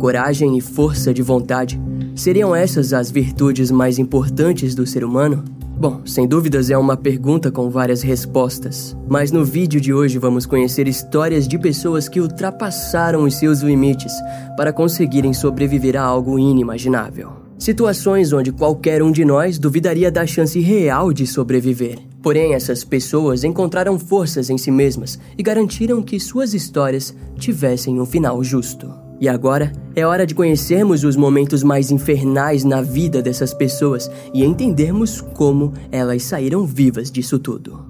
Coragem e força de vontade seriam essas as virtudes mais importantes do ser humano? Bom, sem dúvidas é uma pergunta com várias respostas, mas no vídeo de hoje vamos conhecer histórias de pessoas que ultrapassaram os seus limites para conseguirem sobreviver a algo inimaginável. Situações onde qualquer um de nós duvidaria da chance real de sobreviver. Porém, essas pessoas encontraram forças em si mesmas e garantiram que suas histórias tivessem um final justo. E agora é hora de conhecermos os momentos mais infernais na vida dessas pessoas e entendermos como elas saíram vivas disso tudo.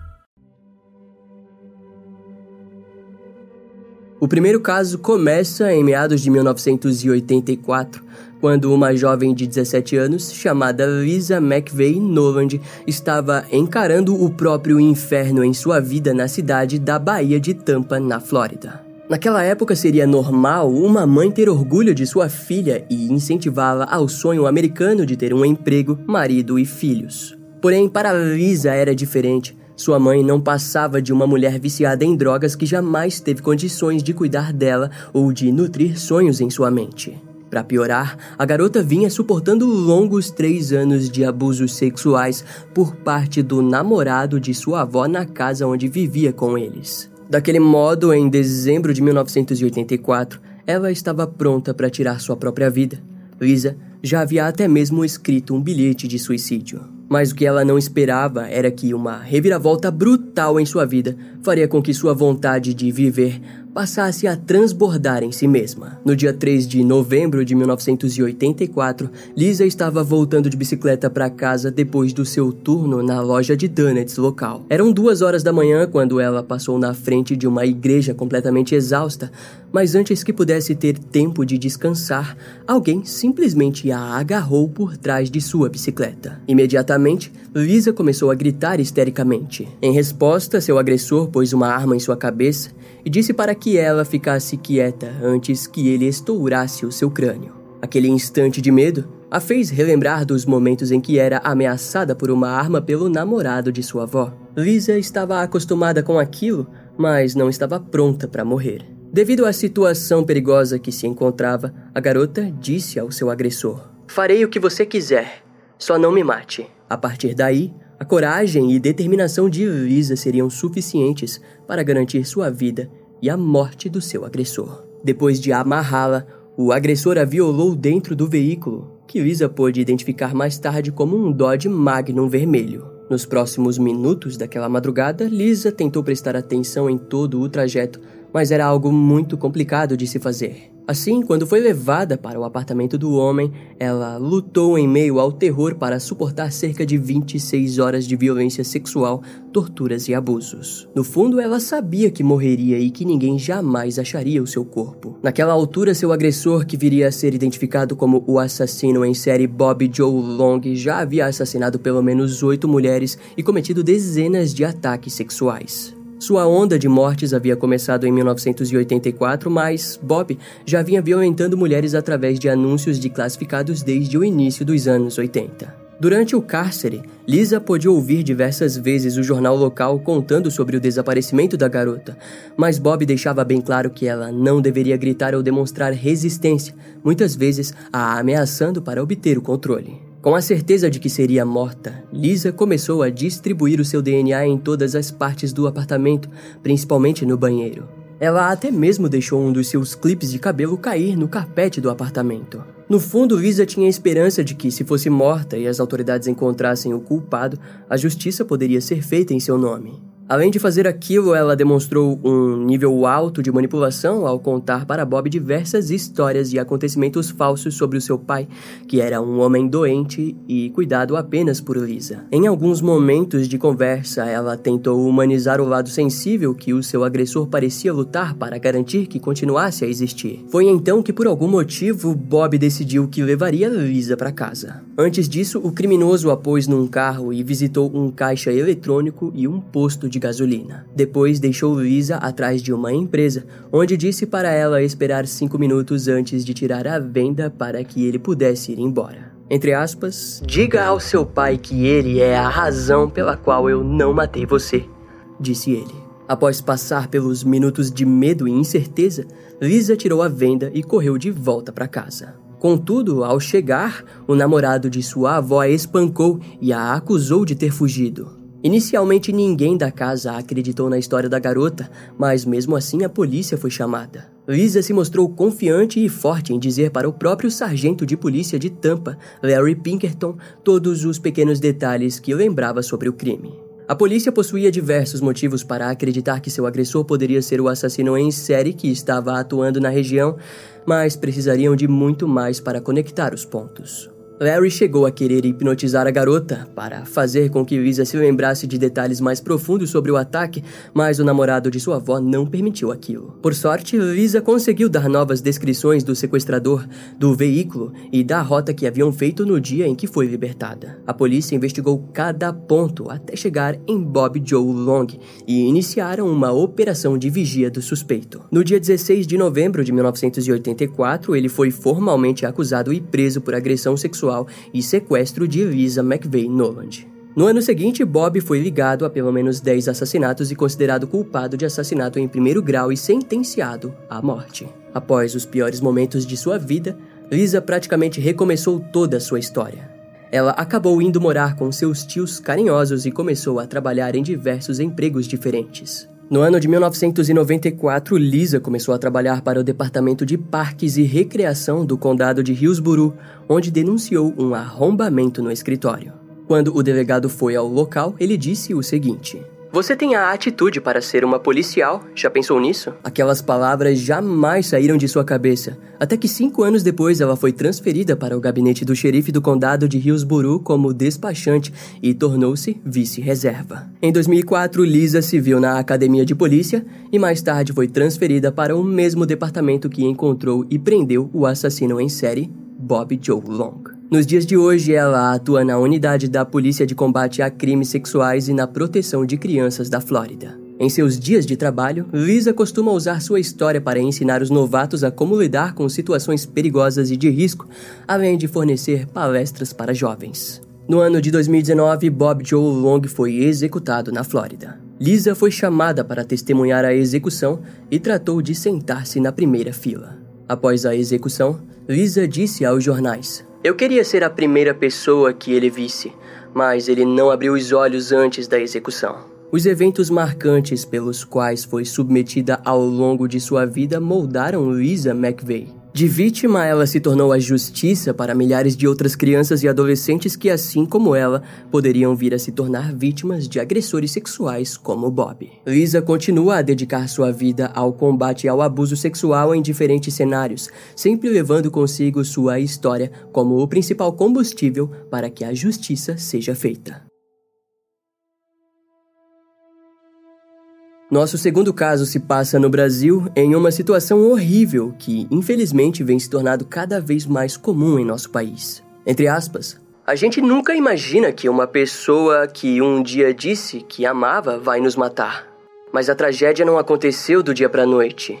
O primeiro caso começa em meados de 1984, quando uma jovem de 17 anos, chamada Lisa McVeigh Noland, estava encarando o próprio inferno em sua vida na cidade da Baía de Tampa, na Flórida. Naquela época seria normal uma mãe ter orgulho de sua filha e incentivá-la ao sonho americano de ter um emprego, marido e filhos. Porém, para Lisa era diferente. Sua mãe não passava de uma mulher viciada em drogas que jamais teve condições de cuidar dela ou de nutrir sonhos em sua mente. Para piorar, a garota vinha suportando longos três anos de abusos sexuais por parte do namorado de sua avó na casa onde vivia com eles. Daquele modo, em dezembro de 1984, ela estava pronta para tirar sua própria vida. Lisa já havia até mesmo escrito um bilhete de suicídio. Mas o que ela não esperava era que uma reviravolta brutal em sua vida faria com que sua vontade de viver passasse a transbordar em si mesma. No dia 3 de novembro de 1984, Lisa estava voltando de bicicleta para casa depois do seu turno na loja de donuts local. Eram duas horas da manhã quando ela passou na frente de uma igreja completamente exausta, mas antes que pudesse ter tempo de descansar, alguém simplesmente a agarrou por trás de sua bicicleta. Imediatamente, Lisa começou a gritar histericamente. Em resposta, seu agressor pôs uma arma em sua cabeça e disse para que ela ficasse quieta antes que ele estourasse o seu crânio. Aquele instante de medo a fez relembrar dos momentos em que era ameaçada por uma arma pelo namorado de sua avó. Lisa estava acostumada com aquilo, mas não estava pronta para morrer. Devido à situação perigosa que se encontrava, a garota disse ao seu agressor: Farei o que você quiser, só não me mate. A partir daí, a coragem e determinação de Lisa seriam suficientes para garantir sua vida e a morte do seu agressor. Depois de amarrá-la, o agressor a violou dentro do veículo, que Lisa pôde identificar mais tarde como um Dodge Magnum vermelho. Nos próximos minutos daquela madrugada, Lisa tentou prestar atenção em todo o trajeto, mas era algo muito complicado de se fazer. Assim, quando foi levada para o apartamento do homem, ela lutou em meio ao terror para suportar cerca de 26 horas de violência sexual, torturas e abusos. No fundo, ela sabia que morreria e que ninguém jamais acharia o seu corpo. Naquela altura, seu agressor, que viria a ser identificado como o assassino em série Bob Joe Long, já havia assassinado pelo menos oito mulheres e cometido dezenas de ataques sexuais. Sua onda de mortes havia começado em 1984, mas Bob já vinha violentando mulheres através de anúncios de classificados desde o início dos anos 80. Durante o cárcere, Lisa pôde ouvir diversas vezes o jornal local contando sobre o desaparecimento da garota, mas Bob deixava bem claro que ela não deveria gritar ou demonstrar resistência, muitas vezes a ameaçando para obter o controle. Com a certeza de que seria morta, Lisa começou a distribuir o seu DNA em todas as partes do apartamento, principalmente no banheiro. Ela até mesmo deixou um dos seus clipes de cabelo cair no carpete do apartamento. No fundo, Lisa tinha esperança de que, se fosse morta e as autoridades encontrassem o culpado, a justiça poderia ser feita em seu nome. Além de fazer aquilo, ela demonstrou um nível alto de manipulação ao contar para Bob diversas histórias e acontecimentos falsos sobre o seu pai, que era um homem doente e cuidado apenas por Lisa. Em alguns momentos de conversa, ela tentou humanizar o lado sensível que o seu agressor parecia lutar para garantir que continuasse a existir. Foi então que, por algum motivo, Bob decidiu que levaria Lisa para casa. Antes disso, o criminoso a pôs num carro e visitou um caixa eletrônico e um posto de gasolina. Depois deixou Luísa atrás de uma empresa, onde disse para ela esperar cinco minutos antes de tirar a venda para que ele pudesse ir embora. Entre aspas, diga ao seu pai que ele é a razão pela qual eu não matei você, disse ele. Após passar pelos minutos de medo e incerteza, Lisa tirou a venda e correu de volta para casa. Contudo, ao chegar, o namorado de sua avó a espancou e a acusou de ter fugido. Inicialmente ninguém da casa acreditou na história da garota, mas mesmo assim a polícia foi chamada. Lisa se mostrou confiante e forte em dizer para o próprio sargento de polícia de Tampa, Larry Pinkerton, todos os pequenos detalhes que lembrava sobre o crime. A polícia possuía diversos motivos para acreditar que seu agressor poderia ser o assassino em série que estava atuando na região, mas precisariam de muito mais para conectar os pontos. Larry chegou a querer hipnotizar a garota para fazer com que Lisa se lembrasse de detalhes mais profundos sobre o ataque, mas o namorado de sua avó não permitiu aquilo. Por sorte, Lisa conseguiu dar novas descrições do sequestrador, do veículo e da rota que haviam feito no dia em que foi libertada. A polícia investigou cada ponto até chegar em Bob Joe Long e iniciaram uma operação de vigia do suspeito. No dia 16 de novembro de 1984, ele foi formalmente acusado e preso por agressão sexual sexual e sequestro de Lisa McVeigh Noland. No ano seguinte, Bob foi ligado a pelo menos 10 assassinatos e considerado culpado de assassinato em primeiro grau e sentenciado à morte. Após os piores momentos de sua vida, Lisa praticamente recomeçou toda a sua história. Ela acabou indo morar com seus tios carinhosos e começou a trabalhar em diversos empregos diferentes. No ano de 1994, Lisa começou a trabalhar para o Departamento de Parques e Recreação do Condado de Hillsborough, onde denunciou um arrombamento no escritório. Quando o delegado foi ao local, ele disse o seguinte: você tem a atitude para ser uma policial, já pensou nisso? Aquelas palavras jamais saíram de sua cabeça, até que cinco anos depois ela foi transferida para o gabinete do xerife do condado de Hillsborough como despachante e tornou-se vice-reserva. Em 2004, Lisa se viu na academia de polícia e mais tarde foi transferida para o mesmo departamento que encontrou e prendeu o assassino em série, Bob Joe Long. Nos dias de hoje, ela atua na unidade da Polícia de Combate a Crimes Sexuais e na Proteção de Crianças da Flórida. Em seus dias de trabalho, Lisa costuma usar sua história para ensinar os novatos a como lidar com situações perigosas e de risco, além de fornecer palestras para jovens. No ano de 2019, Bob Joe Long foi executado na Flórida. Lisa foi chamada para testemunhar a execução e tratou de sentar-se na primeira fila. Após a execução, Lisa disse aos jornais: eu queria ser a primeira pessoa que ele visse, mas ele não abriu os olhos antes da execução. Os eventos marcantes pelos quais foi submetida ao longo de sua vida moldaram Lisa McVeigh. De vítima, ela se tornou a justiça para milhares de outras crianças e adolescentes que, assim como ela, poderiam vir a se tornar vítimas de agressores sexuais como Bob. Lisa continua a dedicar sua vida ao combate ao abuso sexual em diferentes cenários, sempre levando consigo sua história como o principal combustível para que a justiça seja feita. Nosso segundo caso se passa no Brasil em uma situação horrível que, infelizmente, vem se tornando cada vez mais comum em nosso país. Entre aspas, a gente nunca imagina que uma pessoa que um dia disse que amava vai nos matar. Mas a tragédia não aconteceu do dia para noite.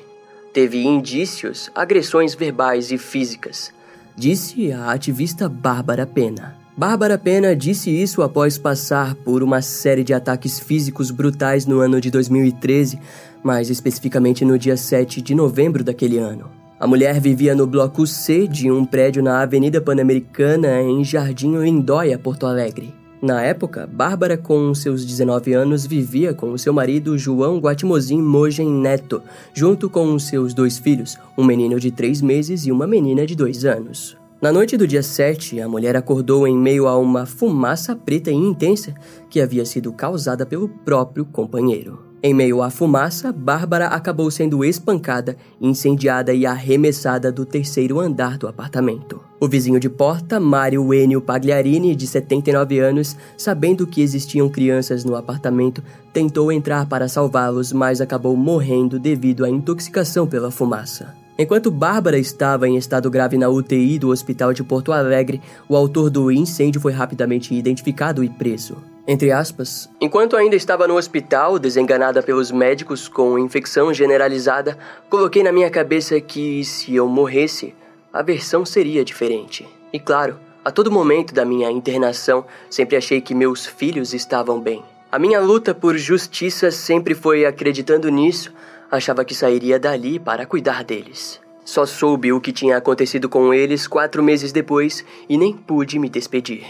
Teve indícios, agressões verbais e físicas, disse a ativista Bárbara Pena. Bárbara Pena disse isso após passar por uma série de ataques físicos brutais no ano de 2013, mais especificamente no dia 7 de novembro daquele ano. A mulher vivia no bloco C de um prédio na Avenida Pan-Americana, em Jardim Lindóia, Porto Alegre. Na época, Bárbara, com seus 19 anos, vivia com seu marido João Guatimozin Mogen Neto, junto com seus dois filhos, um menino de 3 meses e uma menina de 2 anos. Na noite do dia 7, a mulher acordou em meio a uma fumaça preta e intensa que havia sido causada pelo próprio companheiro. Em meio à fumaça, Bárbara acabou sendo espancada, incendiada e arremessada do terceiro andar do apartamento. O vizinho de porta, Mário Enio Pagliarini, de 79 anos, sabendo que existiam crianças no apartamento, tentou entrar para salvá-los, mas acabou morrendo devido à intoxicação pela fumaça. Enquanto Bárbara estava em estado grave na UTI do Hospital de Porto Alegre, o autor do incêndio foi rapidamente identificado e preso. Entre aspas, enquanto ainda estava no hospital, desenganada pelos médicos com infecção generalizada, coloquei na minha cabeça que se eu morresse, a versão seria diferente. E claro, a todo momento da minha internação, sempre achei que meus filhos estavam bem. A minha luta por justiça sempre foi acreditando nisso, achava que sairia dali para cuidar deles. Só soube o que tinha acontecido com eles quatro meses depois e nem pude me despedir.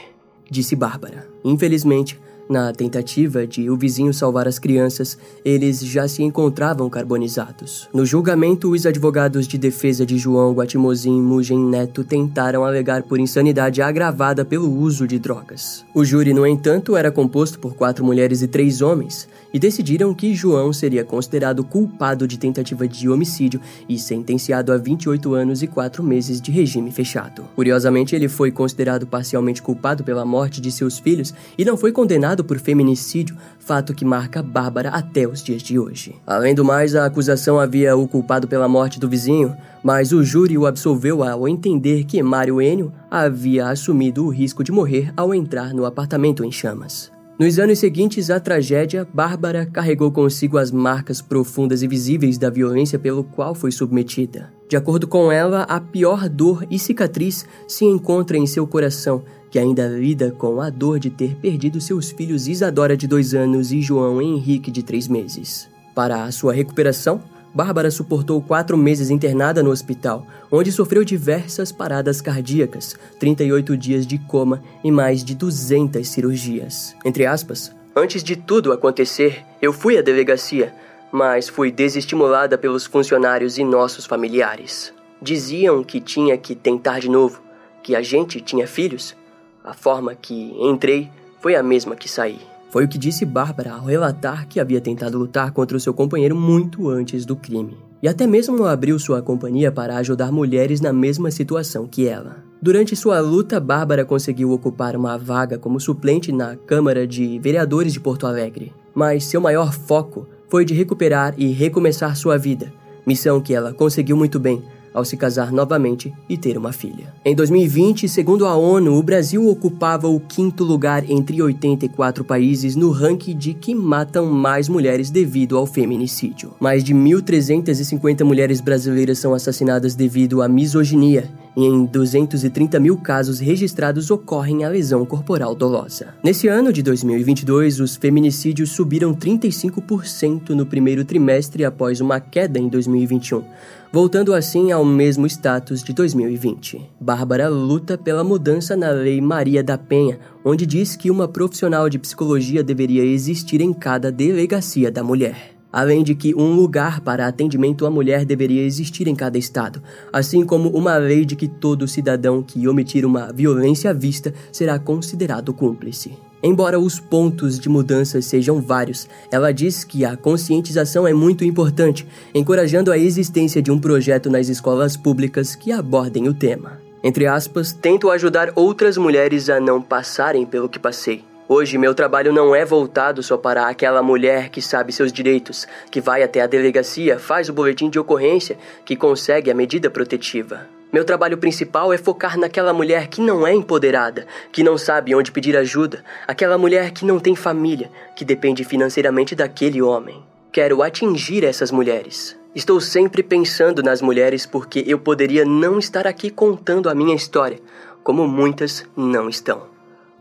Disse Bárbara. Infelizmente, na tentativa de o vizinho salvar as crianças, eles já se encontravam carbonizados. No julgamento, os advogados de defesa de João Guatimozin Mugen Neto tentaram alegar por insanidade agravada pelo uso de drogas. O júri, no entanto, era composto por quatro mulheres e três homens, e decidiram que João seria considerado culpado de tentativa de homicídio e sentenciado a 28 anos e 4 meses de regime fechado. Curiosamente, ele foi considerado parcialmente culpado pela morte de seus filhos e não foi condenado por feminicídio, fato que marca Bárbara até os dias de hoje. Além do mais, a acusação havia o culpado pela morte do vizinho, mas o júri o absolveu ao entender que Mário Enio havia assumido o risco de morrer ao entrar no apartamento em chamas. Nos anos seguintes à tragédia, Bárbara carregou consigo as marcas profundas e visíveis da violência pelo qual foi submetida. De acordo com ela, a pior dor e cicatriz se encontra em seu coração, que ainda lida com a dor de ter perdido seus filhos Isadora, de dois anos, e João Henrique, de três meses. Para a sua recuperação, Bárbara suportou quatro meses internada no hospital, onde sofreu diversas paradas cardíacas, 38 dias de coma e mais de 200 cirurgias. Entre aspas, antes de tudo acontecer, eu fui à delegacia, mas fui desestimulada pelos funcionários e nossos familiares. Diziam que tinha que tentar de novo, que a gente tinha filhos, a forma que entrei foi a mesma que saí. Foi o que disse Bárbara ao relatar que havia tentado lutar contra o seu companheiro muito antes do crime. E até mesmo abriu sua companhia para ajudar mulheres na mesma situação que ela. Durante sua luta, Bárbara conseguiu ocupar uma vaga como suplente na Câmara de Vereadores de Porto Alegre. Mas seu maior foco foi de recuperar e recomeçar sua vida, missão que ela conseguiu muito bem, ao se casar novamente e ter uma filha. Em 2020, segundo a ONU, o Brasil ocupava o quinto lugar entre 84 países no ranking de que matam mais mulheres devido ao feminicídio. Mais de 1.350 mulheres brasileiras são assassinadas devido à misoginia e em 230 mil casos registrados ocorrem a lesão corporal dolosa. Nesse ano de 2022, os feminicídios subiram 35% no primeiro trimestre após uma queda em 2021, voltando assim ao mesmo status de 2020. Bárbara luta pela mudança na Lei Maria da Penha, onde diz que uma profissional de psicologia deveria existir em cada delegacia da mulher além de que um lugar para atendimento à mulher deveria existir em cada estado, assim como uma lei de que todo cidadão que omitir uma violência à vista será considerado cúmplice. Embora os pontos de mudança sejam vários, ela diz que a conscientização é muito importante, encorajando a existência de um projeto nas escolas públicas que abordem o tema. Entre aspas, tento ajudar outras mulheres a não passarem pelo que passei. Hoje, meu trabalho não é voltado só para aquela mulher que sabe seus direitos, que vai até a delegacia, faz o boletim de ocorrência, que consegue a medida protetiva. Meu trabalho principal é focar naquela mulher que não é empoderada, que não sabe onde pedir ajuda, aquela mulher que não tem família, que depende financeiramente daquele homem. Quero atingir essas mulheres. Estou sempre pensando nas mulheres porque eu poderia não estar aqui contando a minha história, como muitas não estão.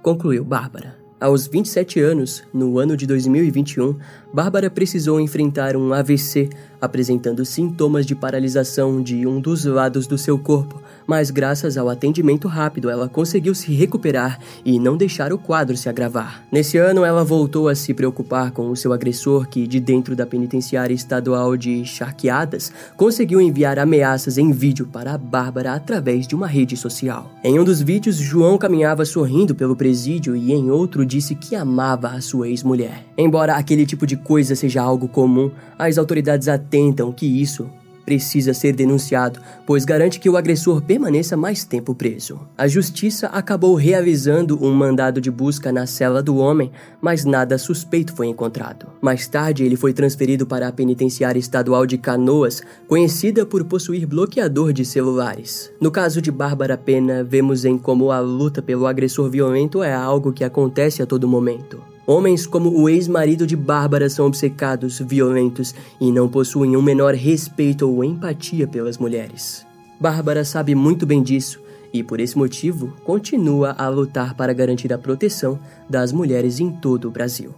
Concluiu Bárbara. Aos 27 anos, no ano de 2021, Bárbara precisou enfrentar um AVC, apresentando sintomas de paralisação de um dos lados do seu corpo, mas graças ao atendimento rápido ela conseguiu se recuperar e não deixar o quadro se agravar. Nesse ano, ela voltou a se preocupar com o seu agressor, que, de dentro da penitenciária estadual de Charqueadas, conseguiu enviar ameaças em vídeo para a Bárbara através de uma rede social. Em um dos vídeos, João caminhava sorrindo pelo presídio e em outro disse que amava a sua ex-mulher. Embora aquele tipo de coisa seja algo comum, as autoridades atentam que isso precisa ser denunciado, pois garante que o agressor permaneça mais tempo preso. A justiça acabou realizando um mandado de busca na cela do homem, mas nada suspeito foi encontrado. Mais tarde, ele foi transferido para a penitenciária estadual de Canoas, conhecida por possuir bloqueador de celulares. No caso de Bárbara Pena, vemos em como a luta pelo agressor violento é algo que acontece a todo momento. Homens como o ex-marido de Bárbara são obcecados, violentos e não possuem um menor respeito ou empatia pelas mulheres. Bárbara sabe muito bem disso e, por esse motivo, continua a lutar para garantir a proteção das mulheres em todo o Brasil.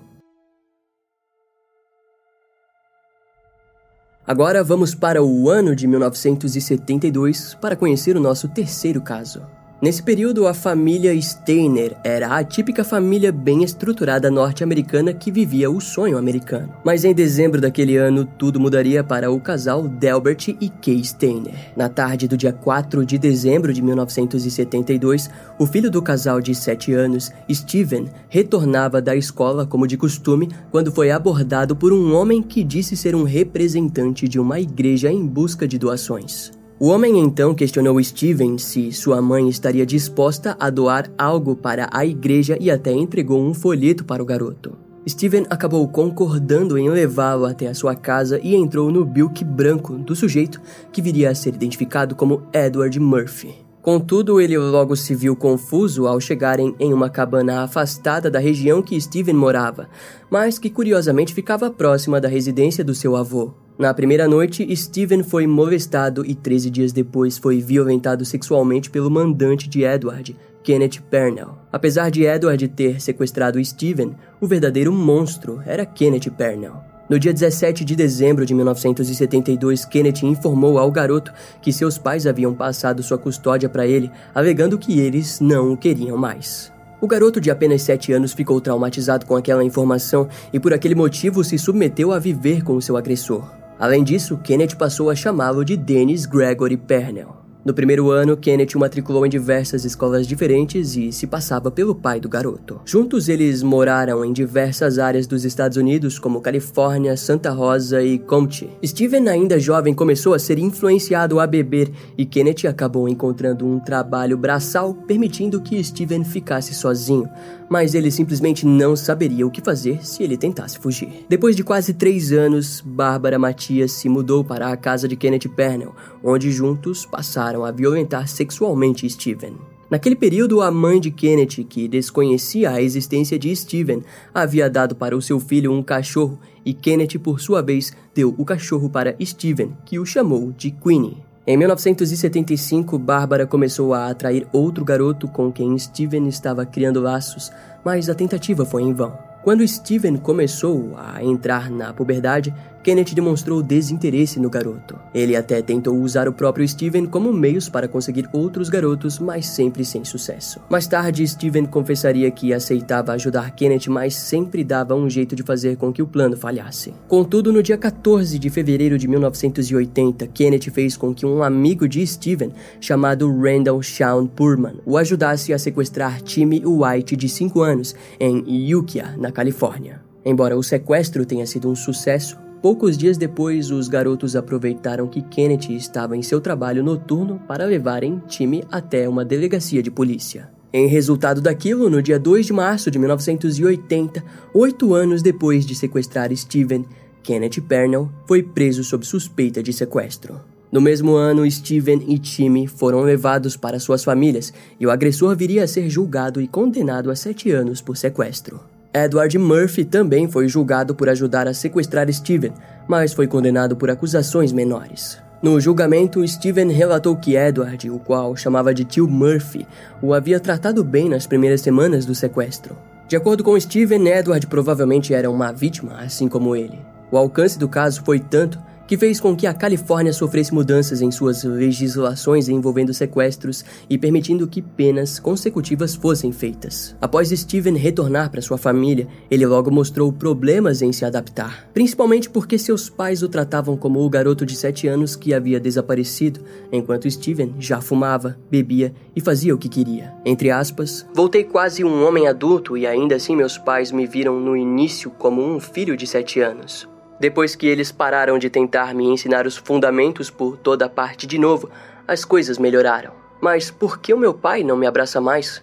Agora vamos para o ano de 1972 para conhecer o nosso terceiro caso. Nesse período, a família Steiner era a típica família bem estruturada norte-americana que vivia o sonho americano. Mas em dezembro daquele ano, tudo mudaria para o casal Delbert e Kay Steiner. Na tarde do dia 4 de dezembro de 1972, o filho do casal de 7 anos, Steven, retornava da escola como de costume quando foi abordado por um homem que disse ser um representante de uma igreja em busca de doações. O homem então questionou Steven se sua mãe estaria disposta a doar algo para a igreja e até entregou um folheto para o garoto. Steven acabou concordando em levá-lo até a sua casa e entrou no bilque branco do sujeito que viria a ser identificado como Edward Murphy. Contudo, ele logo se viu confuso ao chegarem em uma cabana afastada da região que Steven morava, mas que curiosamente ficava próxima da residência do seu avô. Na primeira noite, Steven foi molestado e 13 dias depois foi violentado sexualmente pelo mandante de Edward, Kenneth Pernell. Apesar de Edward ter sequestrado Steven, o verdadeiro monstro era Kenneth Pernell. No dia 17 de dezembro de 1972, Kenneth informou ao garoto que seus pais haviam passado sua custódia para ele, alegando que eles não o queriam mais. O garoto de apenas 7 anos ficou traumatizado com aquela informação e por aquele motivo se submeteu a viver com o seu agressor. Além disso, Kenneth passou a chamá-lo de Dennis Gregory Pernell. No primeiro ano, Kenneth o matriculou em diversas escolas diferentes e se passava pelo pai do garoto. Juntos, eles moraram em diversas áreas dos Estados Unidos, como Califórnia, Santa Rosa e Comte. Steven, ainda jovem, começou a ser influenciado a beber e Kenneth acabou encontrando um trabalho braçal, permitindo que Steven ficasse sozinho, mas ele simplesmente não saberia o que fazer se ele tentasse fugir. Depois de quase três anos, Bárbara Matias se mudou para a casa de Kenneth Pernell, onde juntos passaram a violentar sexualmente Steven. Naquele período, a mãe de Kenneth, que desconhecia a existência de Steven, havia dado para o seu filho um cachorro e Kenneth, por sua vez, deu o cachorro para Steven, que o chamou de Queenie. Em 1975, Bárbara começou a atrair outro garoto com quem Steven estava criando laços, mas a tentativa foi em vão. Quando Steven começou a entrar na puberdade, Kenneth demonstrou desinteresse no garoto. Ele até tentou usar o próprio Steven como meios para conseguir outros garotos, mas sempre sem sucesso. Mais tarde, Steven confessaria que aceitava ajudar Kenneth, mas sempre dava um jeito de fazer com que o plano falhasse. Contudo, no dia 14 de fevereiro de 1980, Kenneth fez com que um amigo de Steven, chamado Randall Shawn Purman, o ajudasse a sequestrar Timmy White, de 5 anos, em Ukiah, na Califórnia. Embora o sequestro tenha sido um sucesso, Poucos dias depois, os garotos aproveitaram que Kenneth estava em seu trabalho noturno para levarem Timmy até uma delegacia de polícia. Em resultado daquilo, no dia 2 de março de 1980, oito anos depois de sequestrar Steven, Kenneth Pernell foi preso sob suspeita de sequestro. No mesmo ano, Steven e Timmy foram levados para suas famílias e o agressor viria a ser julgado e condenado a sete anos por sequestro. Edward Murphy também foi julgado por ajudar a sequestrar Steven, mas foi condenado por acusações menores. No julgamento, Steven relatou que Edward, o qual chamava de tio Murphy, o havia tratado bem nas primeiras semanas do sequestro. De acordo com Steven, Edward provavelmente era uma vítima, assim como ele. O alcance do caso foi tanto que fez com que a Califórnia sofresse mudanças em suas legislações envolvendo sequestros e permitindo que penas consecutivas fossem feitas. Após Steven retornar para sua família, ele logo mostrou problemas em se adaptar, principalmente porque seus pais o tratavam como o garoto de 7 anos que havia desaparecido, enquanto Steven já fumava, bebia e fazia o que queria. Entre aspas, voltei quase um homem adulto e ainda assim meus pais me viram no início como um filho de 7 anos. Depois que eles pararam de tentar me ensinar os fundamentos por toda parte de novo, as coisas melhoraram. Mas por que o meu pai não me abraça mais?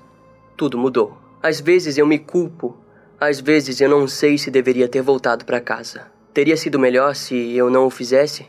Tudo mudou. Às vezes eu me culpo, às vezes eu não sei se deveria ter voltado para casa. Teria sido melhor se eu não o fizesse?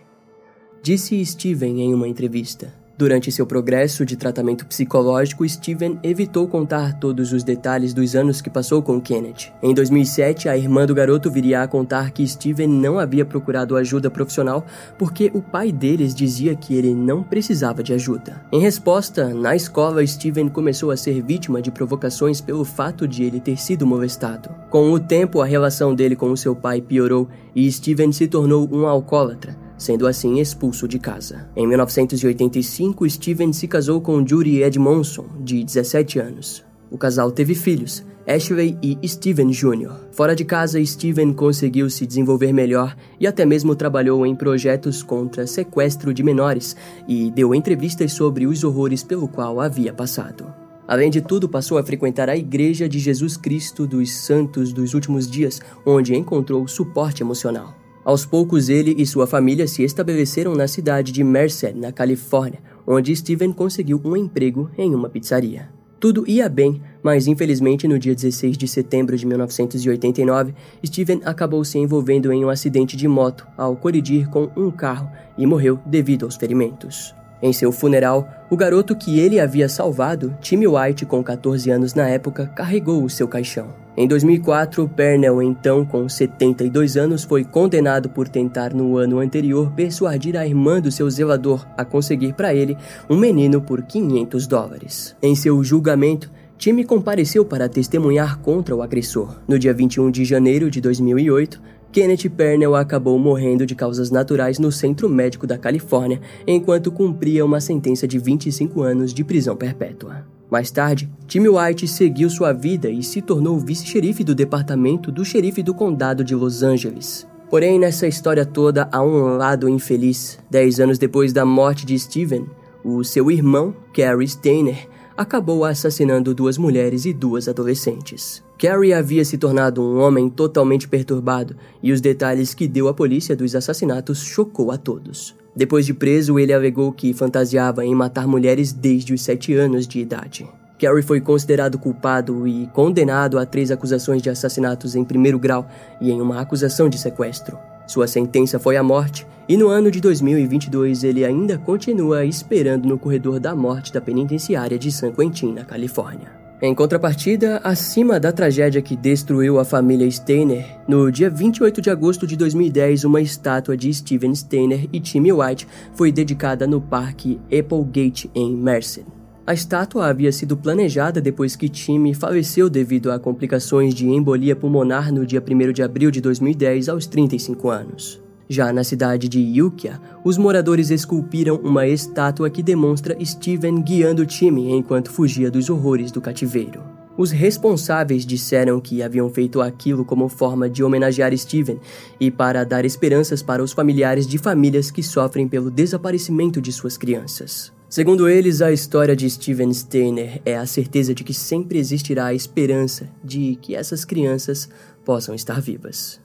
Disse Steven em uma entrevista. Durante seu progresso de tratamento psicológico, Steven evitou contar todos os detalhes dos anos que passou com Kenneth. Em 2007, a irmã do garoto viria a contar que Steven não havia procurado ajuda profissional porque o pai deles dizia que ele não precisava de ajuda. Em resposta, na escola, Steven começou a ser vítima de provocações pelo fato de ele ter sido molestado. Com o tempo, a relação dele com seu pai piorou e Steven se tornou um alcoólatra sendo assim expulso de casa. Em 1985, Steven se casou com Judy Edmondson, de 17 anos. O casal teve filhos, Ashley e Steven Jr. Fora de casa, Steven conseguiu se desenvolver melhor e até mesmo trabalhou em projetos contra sequestro de menores e deu entrevistas sobre os horrores pelo qual havia passado. Além de tudo, passou a frequentar a Igreja de Jesus Cristo dos Santos dos Últimos Dias, onde encontrou suporte emocional. Aos poucos, ele e sua família se estabeleceram na cidade de Merced, na Califórnia, onde Steven conseguiu um emprego em uma pizzaria. Tudo ia bem, mas infelizmente no dia 16 de setembro de 1989, Steven acabou se envolvendo em um acidente de moto ao colidir com um carro e morreu devido aos ferimentos. Em seu funeral, o garoto que ele havia salvado, Timmy White, com 14 anos na época, carregou o seu caixão. Em 2004, Pernell, então com 72 anos, foi condenado por tentar no ano anterior persuadir a irmã do seu zelador a conseguir para ele um menino por 500 dólares. Em seu julgamento, Timmy compareceu para testemunhar contra o agressor. No dia 21 de janeiro de 2008, Kenneth Pernell acabou morrendo de causas naturais no Centro Médico da Califórnia enquanto cumpria uma sentença de 25 anos de prisão perpétua. Mais tarde, Timmy White seguiu sua vida e se tornou vice-xerife do departamento do xerife do condado de Los Angeles. Porém, nessa história toda há um lado infeliz. Dez anos depois da morte de Steven, o seu irmão, Carrie Steiner, acabou assassinando duas mulheres e duas adolescentes. Carrie havia se tornado um homem totalmente perturbado e os detalhes que deu à polícia dos assassinatos chocou a todos. Depois de preso, ele alegou que fantasiava em matar mulheres desde os sete anos de idade. Carrie foi considerado culpado e condenado a três acusações de assassinatos em primeiro grau e em uma acusação de sequestro. Sua sentença foi a morte, e no ano de 2022 ele ainda continua esperando no corredor da morte da penitenciária de San Quentin, na Califórnia. Em contrapartida, acima da tragédia que destruiu a família Steiner, no dia 28 de agosto de 2010, uma estátua de Steven Steiner e Timmy White foi dedicada no Parque Applegate, em Merced. A estátua havia sido planejada depois que Timmy faleceu devido a complicações de embolia pulmonar no dia 1 de abril de 2010, aos 35 anos. Já na cidade de Yukia, os moradores esculpiram uma estátua que demonstra Steven guiando Timmy enquanto fugia dos horrores do cativeiro. Os responsáveis disseram que haviam feito aquilo como forma de homenagear Steven e para dar esperanças para os familiares de famílias que sofrem pelo desaparecimento de suas crianças. Segundo eles, a história de Steven Steiner é a certeza de que sempre existirá a esperança de que essas crianças possam estar vivas.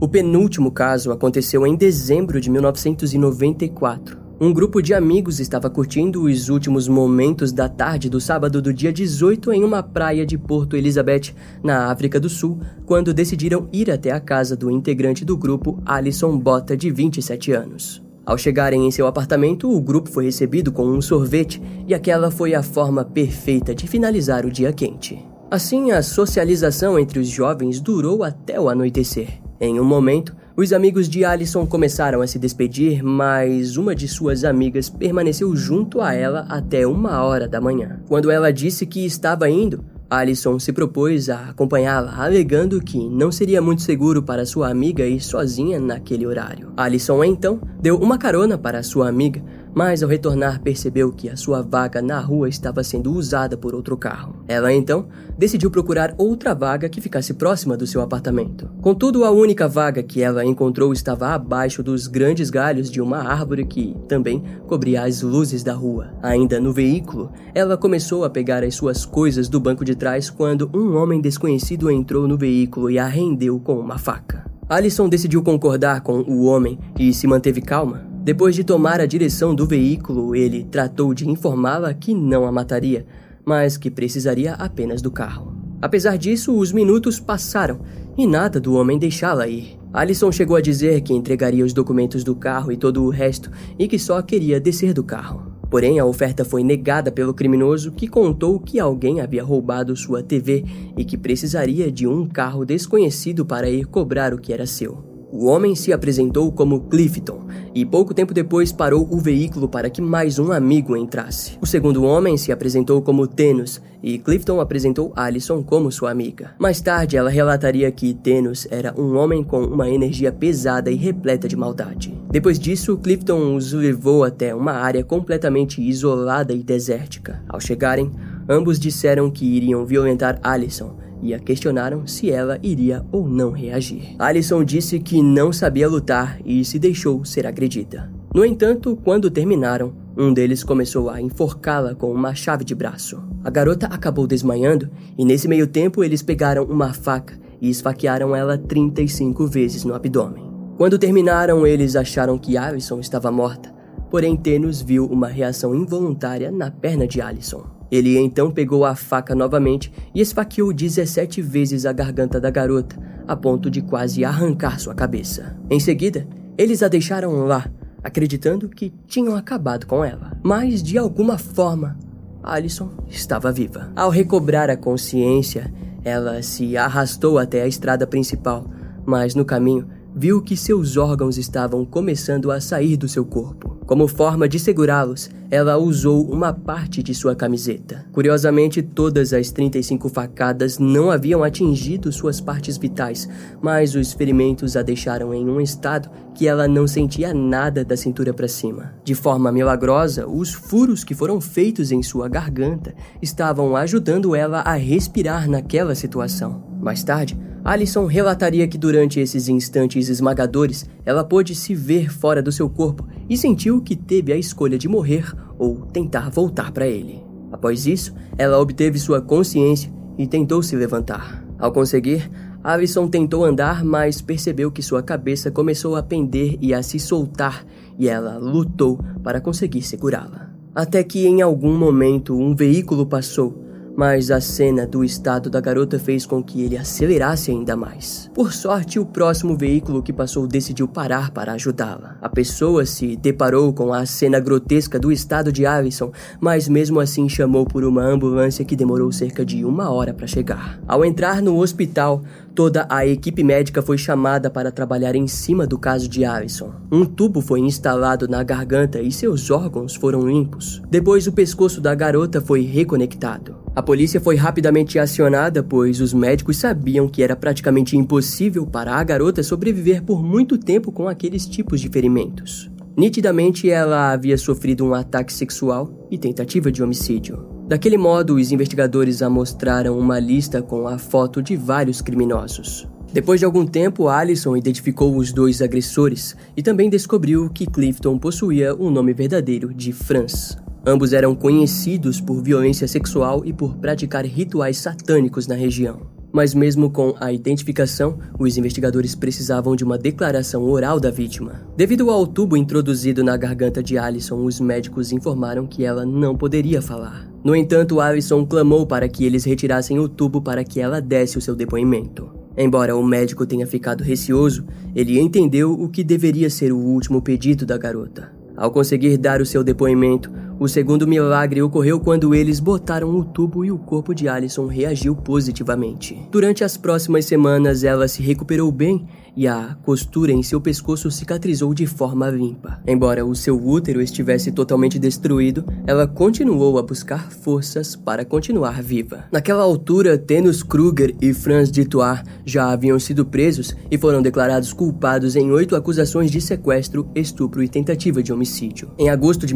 O penúltimo caso aconteceu em dezembro de 1994. Um grupo de amigos estava curtindo os últimos momentos da tarde do sábado do dia 18 em uma praia de Porto Elizabeth, na África do Sul, quando decidiram ir até a casa do integrante do grupo, Alison Bota, de 27 anos. Ao chegarem em seu apartamento, o grupo foi recebido com um sorvete e aquela foi a forma perfeita de finalizar o dia quente. Assim, a socialização entre os jovens durou até o anoitecer. Em um momento, Os amigos de Alison começaram a se despedir, mas uma de suas amigas permaneceu junto a ela até uma hora da manhã. Quando ela disse que estava indo, Alison se propôs a acompanhá-la, alegando que não seria muito seguro para sua amiga ir sozinha naquele horário. Alison então deu uma carona para sua amiga, mas ao retornar percebeu que a sua vaga na rua estava sendo usada por outro carro. Ela então decidiu procurar outra vaga que ficasse próxima do seu apartamento. Contudo, a única vaga que ela encontrou estava abaixo dos grandes galhos de uma árvore que também cobria as luzes da rua. Ainda no veículo, ela começou a pegar as suas coisas do banco de trás quando um homem desconhecido entrou no veículo e a rendeu com uma faca. Alison decidiu concordar com o homem e se manteve calma, depois de tomar a direção do veículo, ele tratou de informá-la que não a mataria, mas que precisaria apenas do carro. Apesar disso, os minutos passaram e nada do homem deixá-la ir. Alison chegou a dizer que entregaria os documentos do carro e todo o resto e que só queria descer do carro. Porém, a oferta foi negada pelo criminoso que contou que alguém havia roubado sua TV e que precisaria de um carro desconhecido para ir cobrar o que era seu. O homem se apresentou como Clifton e pouco tempo depois parou o veículo para que mais um amigo entrasse. O segundo homem se apresentou como Tenus e Clifton apresentou Alison como sua amiga. Mais tarde, ela relataria que Tenus era um homem com uma energia pesada e repleta de maldade. Depois disso, Clifton os levou até uma área completamente isolada e desértica. Ao chegarem, ambos disseram que iriam violentar Alison e a questionaram se ela iria ou não reagir. Alison disse que não sabia lutar e se deixou ser agredida. No entanto, quando terminaram, um deles começou a enforcá-la com uma chave de braço. A garota acabou desmaiando e nesse meio tempo eles pegaram uma faca e esfaquearam ela 35 vezes no abdômen. Quando terminaram, eles acharam que Alison estava morta, porém Tenus viu uma reação involuntária na perna de Alison. Ele então pegou a faca novamente e esfaqueou 17 vezes a garganta da garota, a ponto de quase arrancar sua cabeça. Em seguida, eles a deixaram lá, acreditando que tinham acabado com ela. Mas, de alguma forma, Alison estava viva. Ao recobrar a consciência, ela se arrastou até a estrada principal, mas no caminho viu que seus órgãos estavam começando a sair do seu corpo. Como forma de segurá-los, ela usou uma parte de sua camiseta. Curiosamente, todas as 35 facadas não haviam atingido suas partes vitais, mas os ferimentos a deixaram em um estado que ela não sentia nada da cintura para cima. De forma milagrosa, os furos que foram feitos em sua garganta estavam ajudando ela a respirar naquela situação. Mais tarde, Alison relataria que durante esses instantes esmagadores, ela pôde se ver fora do seu corpo e sentiu que teve a escolha de morrer ou tentar voltar para ele. Após isso, ela obteve sua consciência e tentou se levantar. Ao conseguir, Alison tentou andar, mas percebeu que sua cabeça começou a pender e a se soltar, e ela lutou para conseguir segurá-la. Até que em algum momento um veículo passou mas a cena do estado da garota fez com que ele acelerasse ainda mais. Por sorte, o próximo veículo que passou decidiu parar para ajudá-la. A pessoa se deparou com a cena grotesca do estado de Alison, mas mesmo assim chamou por uma ambulância que demorou cerca de uma hora para chegar. Ao entrar no hospital, Toda a equipe médica foi chamada para trabalhar em cima do caso de Alison. Um tubo foi instalado na garganta e seus órgãos foram limpos. Depois, o pescoço da garota foi reconectado. A polícia foi rapidamente acionada, pois os médicos sabiam que era praticamente impossível para a garota sobreviver por muito tempo com aqueles tipos de ferimentos. Nitidamente, ela havia sofrido um ataque sexual e tentativa de homicídio. Daquele modo, os investigadores amostraram uma lista com a foto de vários criminosos. Depois de algum tempo, Allison identificou os dois agressores e também descobriu que Clifton possuía um nome verdadeiro de Franz. Ambos eram conhecidos por violência sexual e por praticar rituais satânicos na região. Mas, mesmo com a identificação, os investigadores precisavam de uma declaração oral da vítima. Devido ao tubo introduzido na garganta de Allison, os médicos informaram que ela não poderia falar. No entanto, Alison clamou para que eles retirassem o tubo para que ela desse o seu depoimento. Embora o médico tenha ficado receoso, ele entendeu o que deveria ser o último pedido da garota. Ao conseguir dar o seu depoimento, O segundo milagre ocorreu quando eles botaram o tubo e o corpo de Alison reagiu positivamente. Durante as próximas semanas, ela se recuperou bem e a costura em seu pescoço cicatrizou de forma limpa. Embora o seu útero estivesse totalmente destruído, ela continuou a buscar forças para continuar viva. Naquela altura, Tenus Kruger e Franz Ditoir já haviam sido presos e foram declarados culpados em oito acusações de sequestro, estupro e tentativa de homicídio. Em agosto de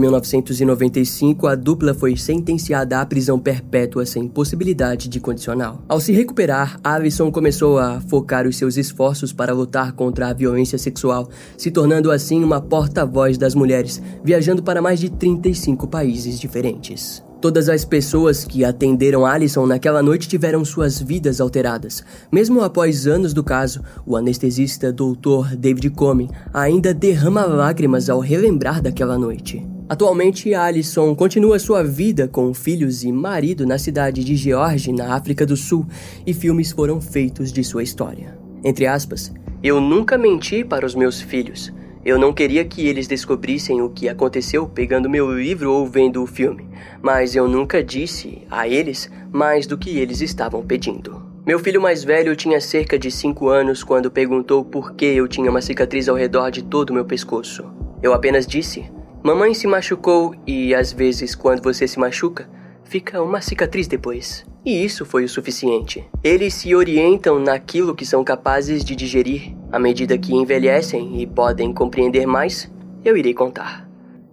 1995, a dupla foi sentenciada à prisão perpétua sem possibilidade de condicional. Ao se recuperar, Alison começou a focar os seus esforços para lutar contra a violência sexual, se tornando assim uma porta-voz das mulheres, viajando para mais de 35 países diferentes. Todas as pessoas que atenderam Alison naquela noite tiveram suas vidas alteradas. Mesmo após anos do caso, o anestesista Dr. David Comey ainda derrama lágrimas ao relembrar daquela noite. Atualmente, Alison continua sua vida com filhos e marido na cidade de George, na África do Sul, e filmes foram feitos de sua história. Entre aspas, eu nunca menti para os meus filhos. Eu não queria que eles descobrissem o que aconteceu pegando meu livro ou vendo o filme, mas eu nunca disse a eles mais do que eles estavam pedindo. Meu filho mais velho tinha cerca de 5 anos quando perguntou por que eu tinha uma cicatriz ao redor de todo o meu pescoço. Eu apenas disse: Mamãe se machucou e às vezes, quando você se machuca, fica uma cicatriz depois. E isso foi o suficiente. Eles se orientam naquilo que são capazes de digerir. À medida que envelhecem e podem compreender mais, eu irei contar.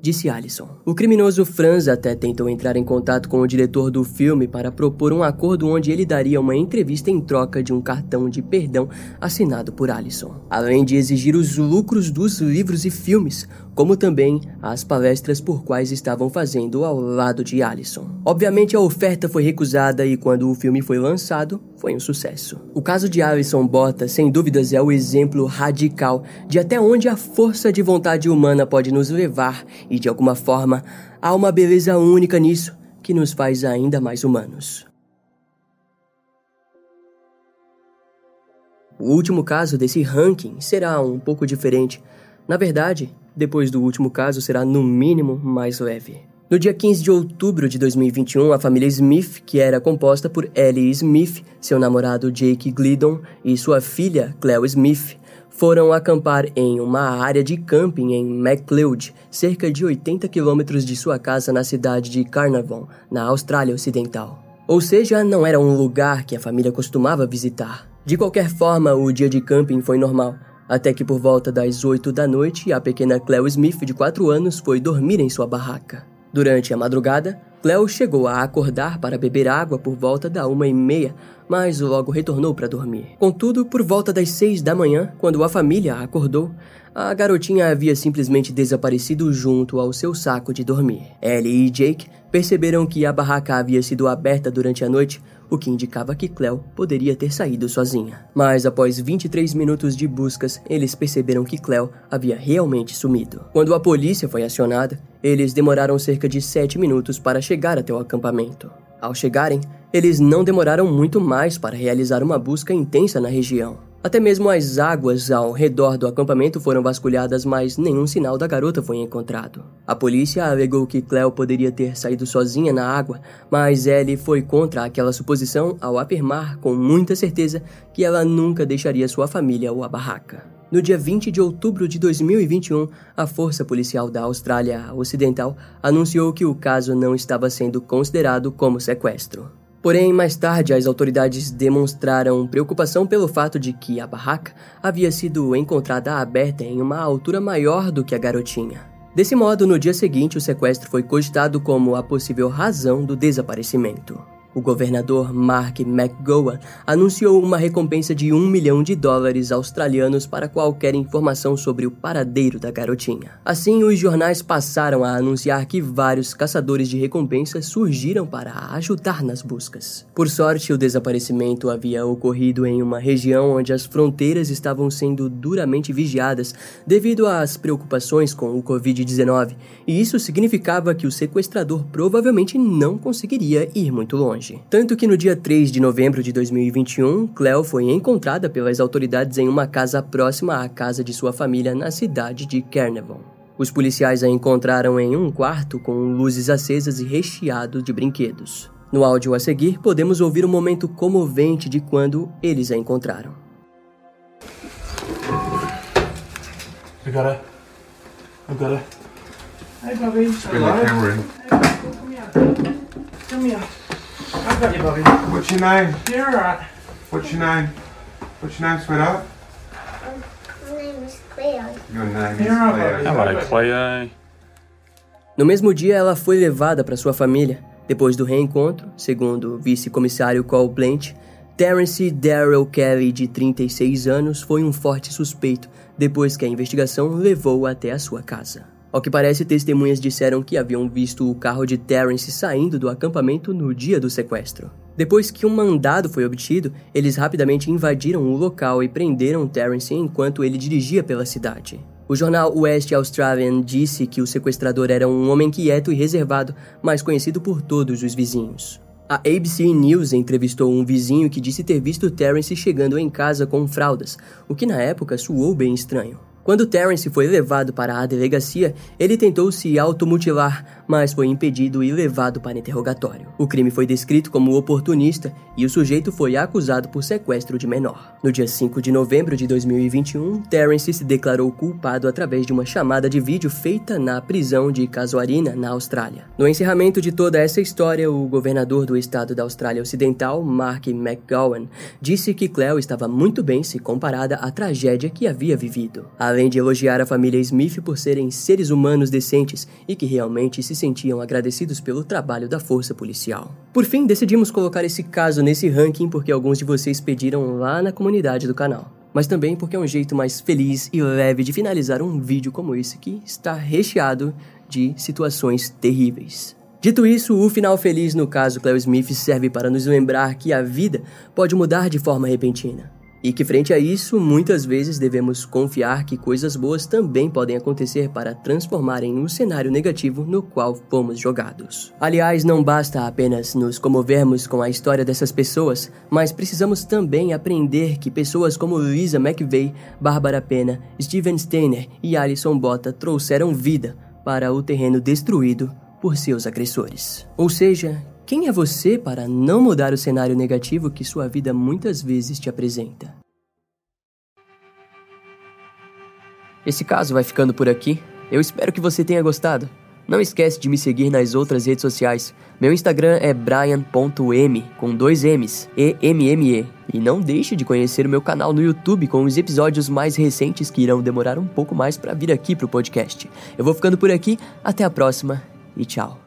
Disse Alison. O criminoso Franz até tentou entrar em contato com o diretor do filme para propor um acordo onde ele daria uma entrevista em troca de um cartão de perdão assinado por Alison. Além de exigir os lucros dos livros e filmes, como também as palestras por quais estavam fazendo ao lado de Allison. Obviamente a oferta foi recusada e quando o filme foi lançado, foi um sucesso. O caso de Alison Bota, sem dúvidas, é o exemplo radical de até onde a força de vontade humana pode nos levar e de alguma forma há uma beleza única nisso que nos faz ainda mais humanos. O último caso desse ranking será um pouco diferente. Na verdade, depois do último caso, será no mínimo mais leve. No dia 15 de outubro de 2021, a família Smith, que era composta por Ellie Smith, seu namorado Jake Glidon e sua filha Cleo Smith, foram acampar em uma área de camping em MacLeod, cerca de 80 quilômetros de sua casa na cidade de Carnarvon, na Austrália Ocidental. Ou seja, não era um lugar que a família costumava visitar. De qualquer forma, o dia de camping foi normal até que por volta das 8 da noite, a pequena Cleo Smith, de 4 anos, foi dormir em sua barraca. Durante a madrugada, Cleo chegou a acordar para beber água por volta da uma e meia, mas logo retornou para dormir. Contudo, por volta das seis da manhã, quando a família acordou, a garotinha havia simplesmente desaparecido junto ao seu saco de dormir. Ellie e Jake perceberam que a barraca havia sido aberta durante a noite, o que indicava que Cleo poderia ter saído sozinha. Mas após 23 minutos de buscas, eles perceberam que Cleo havia realmente sumido. Quando a polícia foi acionada, eles demoraram cerca de 7 minutos para chegar até o acampamento. Ao chegarem, eles não demoraram muito mais para realizar uma busca intensa na região. Até mesmo as águas ao redor do acampamento foram vasculhadas, mas nenhum sinal da garota foi encontrado. A polícia alegou que Cleo poderia ter saído sozinha na água, mas Ellie foi contra aquela suposição ao afirmar com muita certeza que ela nunca deixaria sua família ou a barraca. No dia 20 de outubro de 2021, a Força Policial da Austrália Ocidental anunciou que o caso não estava sendo considerado como sequestro. Porém, mais tarde, as autoridades demonstraram preocupação pelo fato de que a barraca havia sido encontrada aberta em uma altura maior do que a garotinha. Desse modo, no dia seguinte, o sequestro foi cogitado como a possível razão do desaparecimento. O governador Mark McGowan anunciou uma recompensa de um milhão de dólares australianos para qualquer informação sobre o paradeiro da garotinha. Assim, os jornais passaram a anunciar que vários caçadores de recompensas surgiram para ajudar nas buscas. Por sorte, o desaparecimento havia ocorrido em uma região onde as fronteiras estavam sendo duramente vigiadas devido às preocupações com o Covid-19, e isso significava que o sequestrador provavelmente não conseguiria ir muito longe longe. Tanto que no dia 3 de novembro de 2021, Cleo foi encontrada pelas autoridades em uma casa próxima à casa de sua família na cidade de Carnarvon. Os policiais a encontraram em um quarto com luzes acesas e recheado de brinquedos. No áudio a seguir, podemos ouvir um momento comovente de quando eles a encontraram. I. I. Hey, Bobby. Bring the camera in. Come here. Come here. I got you, Bobby. What's your name? You're alright. What's your name? What's your name, sweetheart? My name is Cleo. Your name is Cleo. right. Hello, Cleo. No mesmo dia, ela foi levada para sua família. Depois do reencontro, segundo o vice-comissário Cole Blanch, Terence Darrell Kelly, de 36 anos, foi um forte suspeito depois que a investigação levou até a sua casa. Ao que parece, testemunhas disseram que haviam visto o carro de Terence saindo do acampamento no dia do sequestro. Depois que um mandado foi obtido, eles rapidamente invadiram o local e prenderam Terence enquanto ele dirigia pela cidade. O jornal West Australian disse que o sequestrador era um homem quieto e reservado, mas conhecido por todos os vizinhos. A ABC News entrevistou um vizinho que disse ter visto Terence chegando em casa com fraldas, o que na época soou bem estranho. Quando Terence foi levado para a delegacia, ele tentou se automutilar, mas foi impedido e levado para interrogatório. O crime foi descrito como oportunista e o sujeito foi acusado por sequestro de menor. No dia 5 de novembro de 2021, Terence se declarou culpado através de uma chamada de vídeo feita na prisão de Casuarina, na Austrália. No encerramento de toda essa história, o governador do estado da Austrália Ocidental, Mark McGowan, disse que Cleo estava muito bem se comparada à tragédia que havia vivido além de elogiar a família Smith por serem seres humanos decentes e que realmente se sentiam agradecidos pelo trabalho da força policial. Por fim, decidimos colocar esse caso nesse ranking porque alguns de vocês pediram lá na comunidade do canal. Mas também porque é um jeito mais feliz e leve de finalizar um vídeo como esse que está recheado de situações terríveis. Dito isso, o final feliz no caso Cleo Smith serve para nos lembrar que a vida pode mudar de forma repentina. E que, frente a isso, muitas vezes devemos confiar que coisas boas também podem acontecer para transformarem o cenário negativo no qual fomos jogados. Aliás, não basta apenas nos comovermos com a história dessas pessoas, mas precisamos também aprender que pessoas como Lisa McVeigh, Bárbara Pena, Steven Steiner e Alison Bota trouxeram vida para o terreno destruído por seus agressores. Ou seja, quem é você para não mudar o cenário negativo que sua vida muitas vezes te apresenta? Esse caso vai ficando por aqui. Eu espero que você tenha gostado. Não esquece de me seguir nas outras redes sociais. Meu Instagram é brian.m com dois M's, E-M-M-E. E não deixe de conhecer o meu canal no YouTube com os episódios mais recentes que irão demorar um pouco mais para vir aqui pro podcast. Eu vou ficando por aqui, até a próxima e tchau.